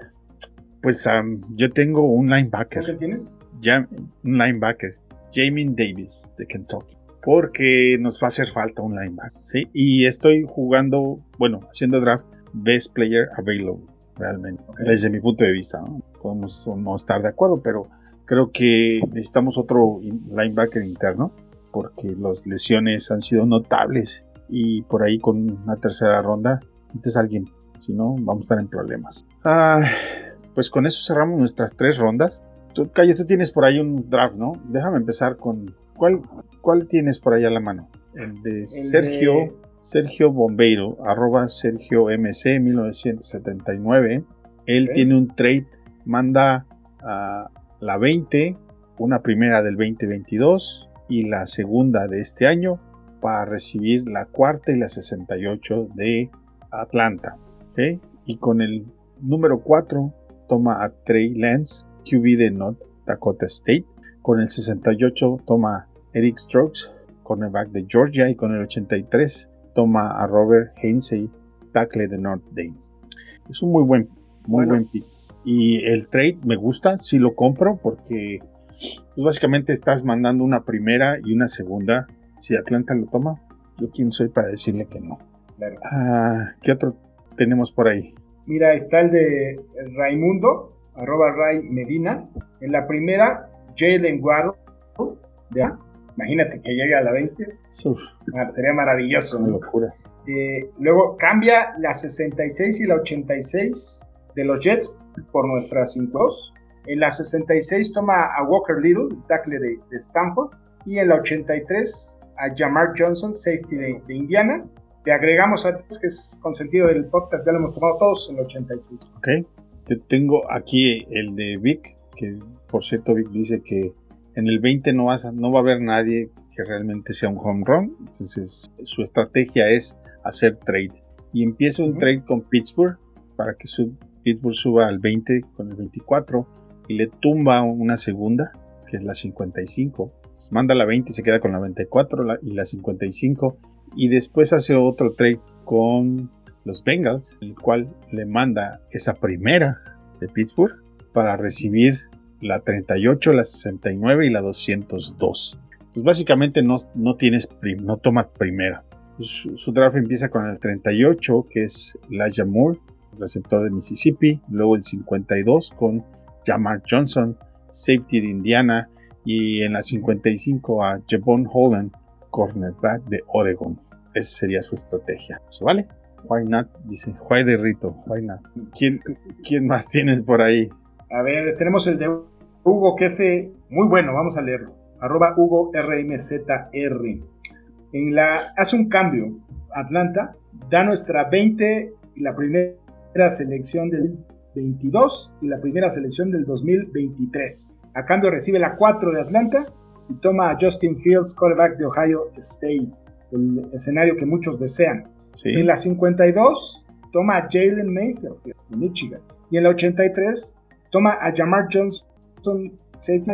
Speaker 5: Pues am, yo tengo un
Speaker 6: ¿Tú
Speaker 5: linebacker.
Speaker 6: qué tienes?
Speaker 5: ya un linebacker, Jamin Davis de Kentucky, porque nos va a hacer falta un linebacker, ¿sí? Y estoy jugando, bueno, haciendo draft best player available, realmente, desde mi punto de vista, ¿no? Podemos no estar de acuerdo, pero creo que necesitamos otro in- linebacker interno, porque las lesiones han sido notables y por ahí con una tercera ronda, este es alguien, si no, vamos a estar en problemas. Ah, pues con eso cerramos nuestras tres rondas. Tú, Calle, tú tienes por ahí un draft, ¿no? Déjame empezar con. ¿Cuál, cuál tienes por ahí a la mano? El de Sergio.
Speaker 6: de-
Speaker 5: Sergio Bombeiro, arroba Sergio MC 1979. Él tiene un trade, manda a la 20, una primera del 2022 y la segunda de este año para recibir la cuarta y la 68 de Atlanta. Y con el número 4 toma a Trey Lance, QB de North Dakota State. Con el 68 toma a Eric Strokes, cornerback de Georgia. Y con el 83 toma a Robert Hainsey, tackle de Notre Dame. Es un muy buen, muy
Speaker 7: Bueno.
Speaker 5: buen pick. Y el trade me gusta, si lo compro, porque pues básicamente estás mandando una primera y una segunda. Si Atlanta lo toma, yo quién soy para decirle que no.
Speaker 6: Claro.
Speaker 5: Ah, ¿Qué otro tenemos por ahí?
Speaker 6: Mira, está el de Raimundo, arroba Ray Medina. En la primera, Jalen Waddle. de- imagínate que llegue a la 20.
Speaker 5: Uf,
Speaker 6: Ah, sería maravilloso.
Speaker 5: una
Speaker 6: ¿no?
Speaker 5: locura.
Speaker 6: Eh, luego cambia la 66 y la 86 de los Jets por nuestra 5-2. En la 66 toma a Walker Little, tackle de, de Stanford. Y en la 83 a Jamar Johnson, safety de, de Indiana. Le agregamos a que es consentido del podcast, ya lo hemos tomado todos en el 86.
Speaker 5: Ok. Yo tengo aquí el de Vic, que por cierto Vic dice que en el 20 no, vas a- no va a haber nadie que realmente sea un home run. Entonces su estrategia es hacer trade. Y empieza un
Speaker 6: Ujú.
Speaker 5: trade con Pittsburgh para que su, Pittsburgh suba al 20 con el 24 y le tumba una segunda, que es la 55. Manda la 20 y se queda con la 24 la- y la 55. Y después hace otro trade con los Bengals, el cual le manda esa primera de Pittsburgh para recibir la 38, la 69 y la 202. Pues básicamente no, no tienes prim- no toma primera. Su, su draft empieza con el 38, que es Elijah Moore, receptor de Mississippi, luego el 52 con Jamar Johnson, safety de Indiana, y en la 55 a Javon Holland, cornerback de Oregon. Esa sería su estrategia. ¿Vale? Why not? Dice, why de Rito, why not? ¿Quién, ¿Quién más tienes por ahí?
Speaker 6: A ver, tenemos el de Hugo, que es muy bueno, vamos a leerlo. Arroba Hugo RMZR. En la, hace un cambio. Atlanta da nuestra 20 y la primera selección del 22 y la primera selección del 2023. A cambio recibe la 4 de Atlanta y toma a Justin Fields, quarterback de Ohio State, el escenario que muchos desean.
Speaker 5: Sí.
Speaker 6: En la 52 toma a Jalen Mayfield de Michigan. Y en la 83 toma a Jamar Johnson.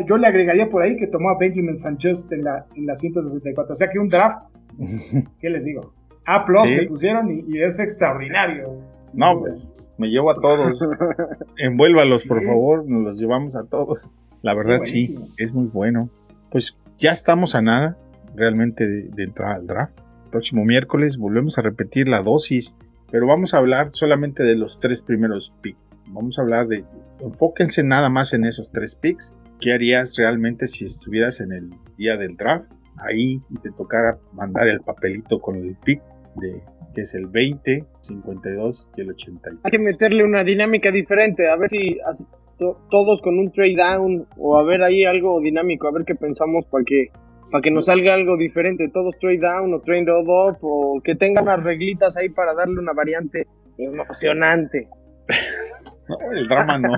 Speaker 6: Yo le agregaría por ahí que tomó a Benjamin Sanchez en la, en la 164. O sea que un draft, (laughs) ¿qué les digo? A plus
Speaker 5: Sí.
Speaker 6: le pusieron y, y es extraordinario.
Speaker 5: No, pues me llevo a todos. (laughs) Envuélvalos,
Speaker 6: Sí.
Speaker 5: por favor, nos los llevamos a todos. La verdad, sí, es muy bueno. Pues ya estamos a nada realmente de, entrar al draft. Próximo miércoles volvemos a repetir la dosis, pero vamos a hablar solamente de los tres primeros picks. Vamos a hablar de, enfóquense nada más en esos tres picks. ¿Qué harías realmente si estuvieras en el día del draft? Ahí te tocara mandar el papelito con el pick de que es el 20, 52 y el 83.
Speaker 7: Hay que meterle una dinámica diferente, a ver si to- todos con un trade down o a ver ahí algo dinámico, a ver qué pensamos para que para que nos salga algo diferente, todos trade down o trade up o que tengan unas reglitas ahí para darle una variante emocionante.
Speaker 5: No, el drama no.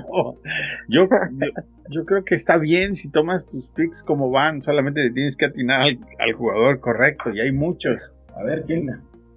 Speaker 5: Yo, yo, creo que está bien si tomas tus picks como van, solamente tienes que atinar al, al jugador correcto, y hay muchos.
Speaker 6: A ver, ¿quién?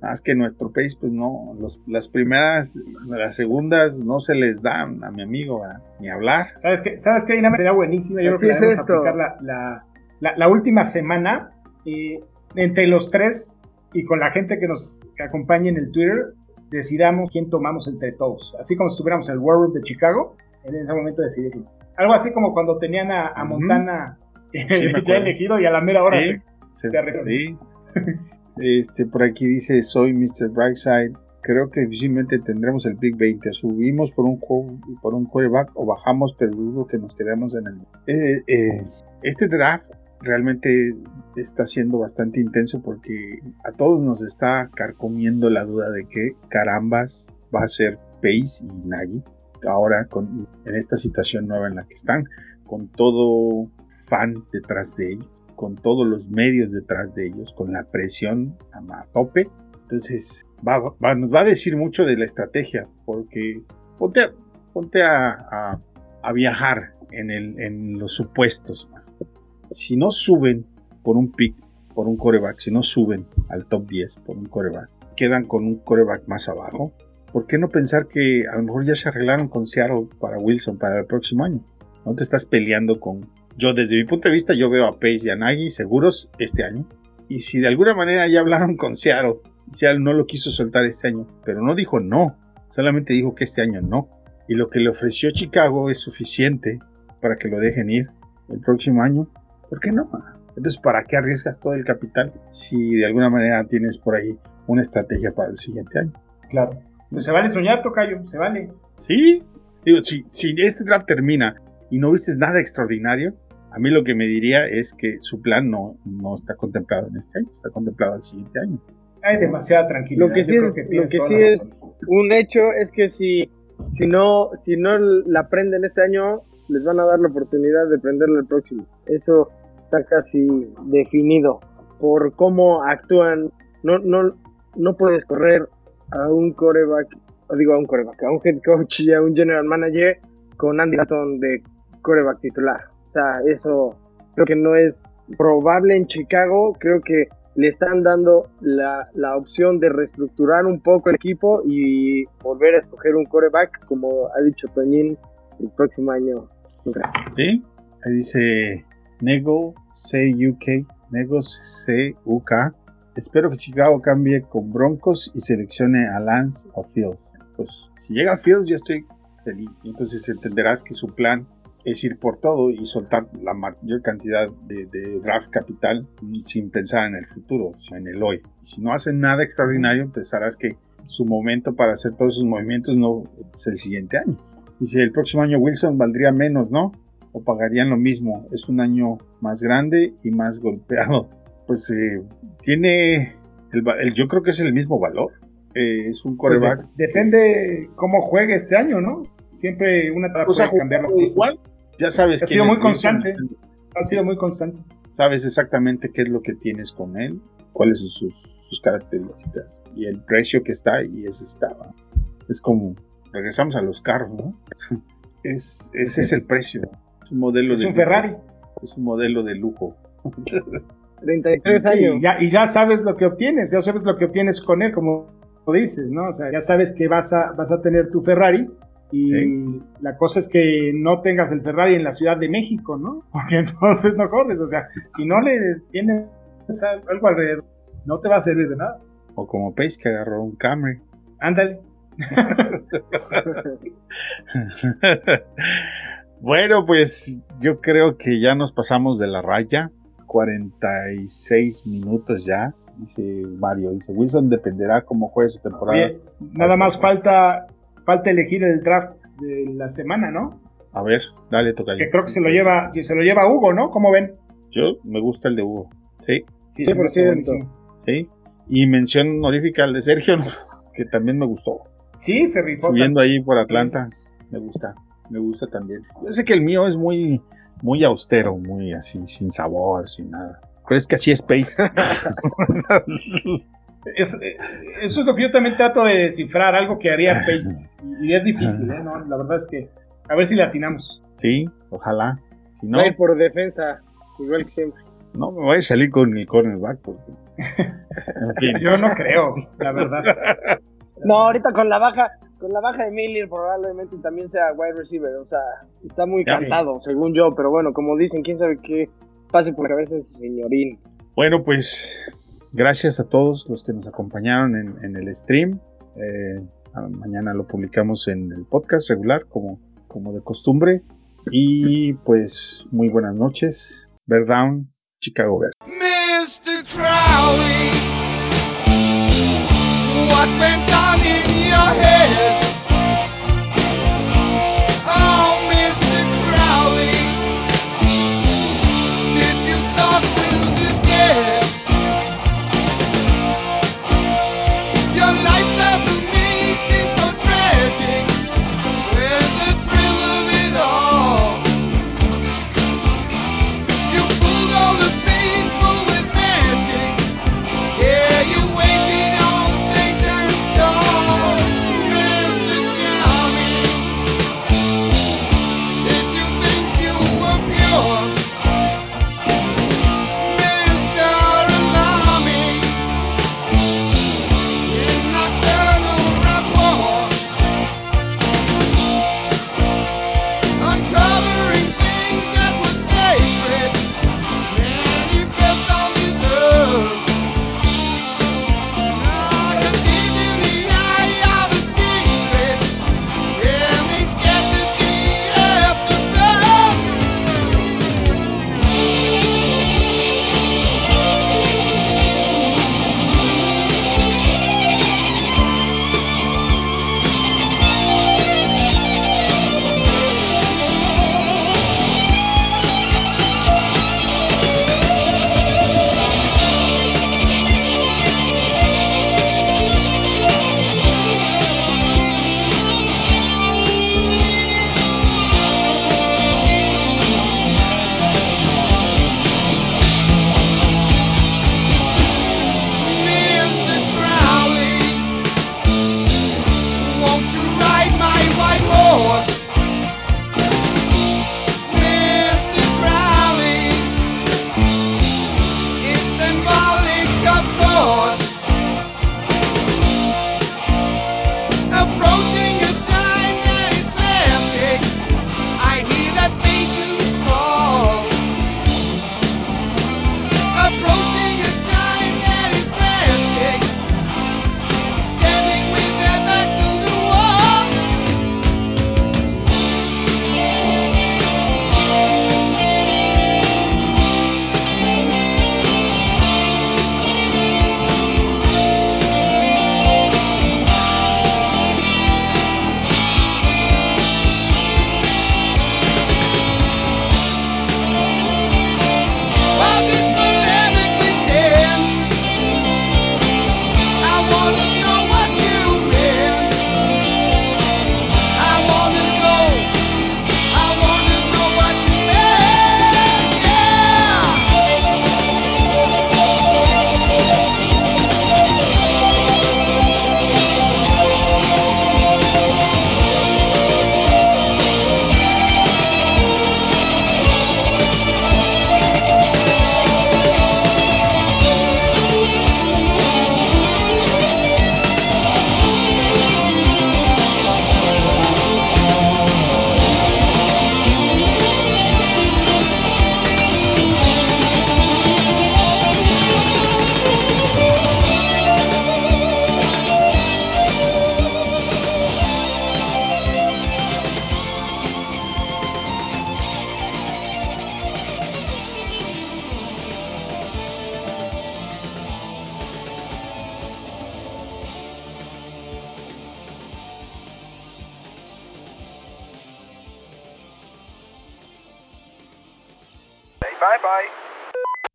Speaker 5: Más que nuestro pace, pues no, los- las primeras, las segundas no se les dan a mi amigo, ni hablar.
Speaker 6: ¿Sabes qué? ¿Sabes qué dinámica sería buenísima? Yo creo que
Speaker 7: es
Speaker 6: aplicar la, la, la- la última semana eh, entre los tres y con la gente que nos que acompañe en el Twitter, decidamos quién tomamos entre todos. Así como si estuviéramos en el War Room de Chicago, en ese momento decidirlo. Algo así como cuando tenían a, a. Montana (laughs)
Speaker 5: me
Speaker 6: ya
Speaker 5: acuerdo.
Speaker 6: elegido y a la mera hora
Speaker 5: Sí,
Speaker 6: se-
Speaker 5: se-
Speaker 6: se
Speaker 5: sí. (laughs) Este, por aquí dice, soy Mr. Brightside. Creo que difícilmente tendremos el pick 20. Subimos por un, por un quarterback o bajamos, pero dudo que nos quedemos en el... Eh, eh, este draft realmente está siendo bastante intenso porque a todos nos está carcomiendo la duda de que carambas va a ser Pace y Nagy ahora con, en esta situación nueva en la que están, con todo fan detrás de ellos, con todos los medios detrás de ellos, con la presión a, tope. Entonces, nos va a decir mucho de la estrategia, porque ponte a, viajar en, el, en los supuestos. Si no suben por un pick, por un coreback, si no suben al top 10 por un coreback, quedan con un coreback más abajo. ¿Por qué no pensar que a lo mejor ya se arreglaron con Seattle para Wilson para el próximo año? No te estás peleando con... Yo desde mi punto de vista yo veo a Pace y a Nagy seguros este año. Y si de alguna manera ya hablaron con Seattle, y Seattle no lo quiso soltar este año, pero no dijo no, solamente dijo que este año no. Y lo que le ofreció Chicago es suficiente para que lo dejen ir el próximo año. ¿Por qué no? Entonces, ¿para qué arriesgas todo el capital si de alguna manera tienes por ahí una estrategia para el siguiente año?
Speaker 6: Claro. Pues se vale soñar, Tocayo, se vale.
Speaker 5: Sí, digo, si, si este draft termina y no viste nada extraordinario, a mí lo que me diría es que su plan no, no está contemplado en este año, está contemplado al siguiente año.
Speaker 6: Hay demasiada tranquilidad.
Speaker 7: Lo que sí es,
Speaker 6: que
Speaker 7: lo que sí es un hecho es que si, si no, si no la aprenden este año, les van a dar la oportunidad de aprenderlo el próximo. Eso está casi definido por cómo actúan. No, no, no puedes correr a un coreback, o digo a un coreback, a un head coach y a un general manager con Andy Dalton de coreback titular. Sea, eso creo que no es probable en Chicago. Creo que le están dando la, la opción de reestructurar un poco el equipo y volver a escoger un coreback, como ha dicho Toñín, el próximo año.
Speaker 5: ¿Sí? Ahí dice Nego CUK, Nego CUK. Espero que Chicago cambie con Broncos y seleccione a Lance o Fields. Pues si llega a Fields yo estoy feliz. Entonces entenderás que su plan es ir por todo y soltar la mayor cantidad de, de draft capital sin pensar en el futuro, sino en el hoy. Si no hacen nada extraordinario, pensarás que su momento para hacer todos esos movimientos no es el siguiente año. Dice, el próximo año Wilson valdría menos, ¿no? O pagarían lo mismo. Es un año más grande y más golpeado. Pues eh, tiene, el, yo creo que es el mismo valor. Eh, es un
Speaker 6: Pues,
Speaker 5: coreback.
Speaker 6: depende cómo juegue este año, ¿no? Siempre una
Speaker 5: Pues ha
Speaker 6: puede cambiar las cosas.
Speaker 5: igual. Ya sabes
Speaker 6: Ha
Speaker 5: quién
Speaker 6: sido muy constante. Ha sido muy constante.
Speaker 5: Sabes exactamente qué es lo que tienes con él, cuáles son sus, sus características y el precio que está y ese estaba. Es como, regresamos a los carros, ¿no? (laughs) Es, ese es,
Speaker 6: Es-
Speaker 5: el precio. Es un modelo
Speaker 6: Es
Speaker 5: de
Speaker 6: un
Speaker 5: lujo.
Speaker 6: Ferrari.
Speaker 5: Es un modelo de lujo.
Speaker 7: 33
Speaker 6: Sí,
Speaker 7: años.
Speaker 6: y, ya, y ya sabes lo que obtienes, ya sabes lo que obtienes con él, como dices, ¿no? O sea, ya sabes que vas a, vas a tener tu Ferrari y
Speaker 5: Sí.
Speaker 6: la cosa es que no tengas el Ferrari en la Ciudad de México, ¿no? (laughs) Porque entonces no corres, o sea, si no le tienes algo alrededor, no te va a servir de nada.
Speaker 5: O como Pace que agarró un Camry.
Speaker 6: Ándale. (laughs)
Speaker 5: bueno, pues yo creo que ya nos pasamos de la raya. 46 minutos ya. Dice Mario. Dice Wilson dependerá cómo juegue su temporada.
Speaker 6: Nada más falta, falta elegir el draft de la semana, ¿no?
Speaker 5: A ver, dale, toca
Speaker 6: Que creo que se lo lleva, que se lo lleva Hugo, ¿no? ¿Cómo ven?
Speaker 5: Yo me gusta el de Hugo. Sí,
Speaker 6: Sí,
Speaker 7: Sí, por
Speaker 6: buenísimo.
Speaker 5: sí. Y mención honorífica al de Sergio, (laughs) que también me gustó.
Speaker 6: Sí, se rifó.
Speaker 5: Subiendo ahí por Atlanta, me gusta. Me gusta también. Yo sé que el mío es muy, muy austero, muy así, sin sabor, sin nada. Pero es que así es Pace. (laughs) (laughs)
Speaker 6: Es, eh, eso es lo que yo también trato de descifrar, algo que haría Pace. Y, y es difícil, ¿eh? ¿no? La verdad es que a ver si le atinamos.
Speaker 5: Sí, ojalá. Si no,
Speaker 7: ir por defensa, igual que siempre.
Speaker 5: no me voy a salir con el cornerback. Porque... En fin. (laughs)
Speaker 6: Yo no creo, la verdad.
Speaker 7: No, ahorita con la baja, con la baja de Miller probablemente también sea wide receiver, o sea, está muy
Speaker 5: Ya.
Speaker 7: cantado, según yo, pero bueno, como dicen, quién sabe qué pase por la cabeza ese señorín.
Speaker 5: Bueno, pues gracias a todos los que nos acompañaron en, el stream. Eh, mañana lo publicamos en el podcast regular, como, como de costumbre. Y pues muy buenas noches. Bear Chicago Bears.
Speaker 4: Mr. Crowley, what went on in?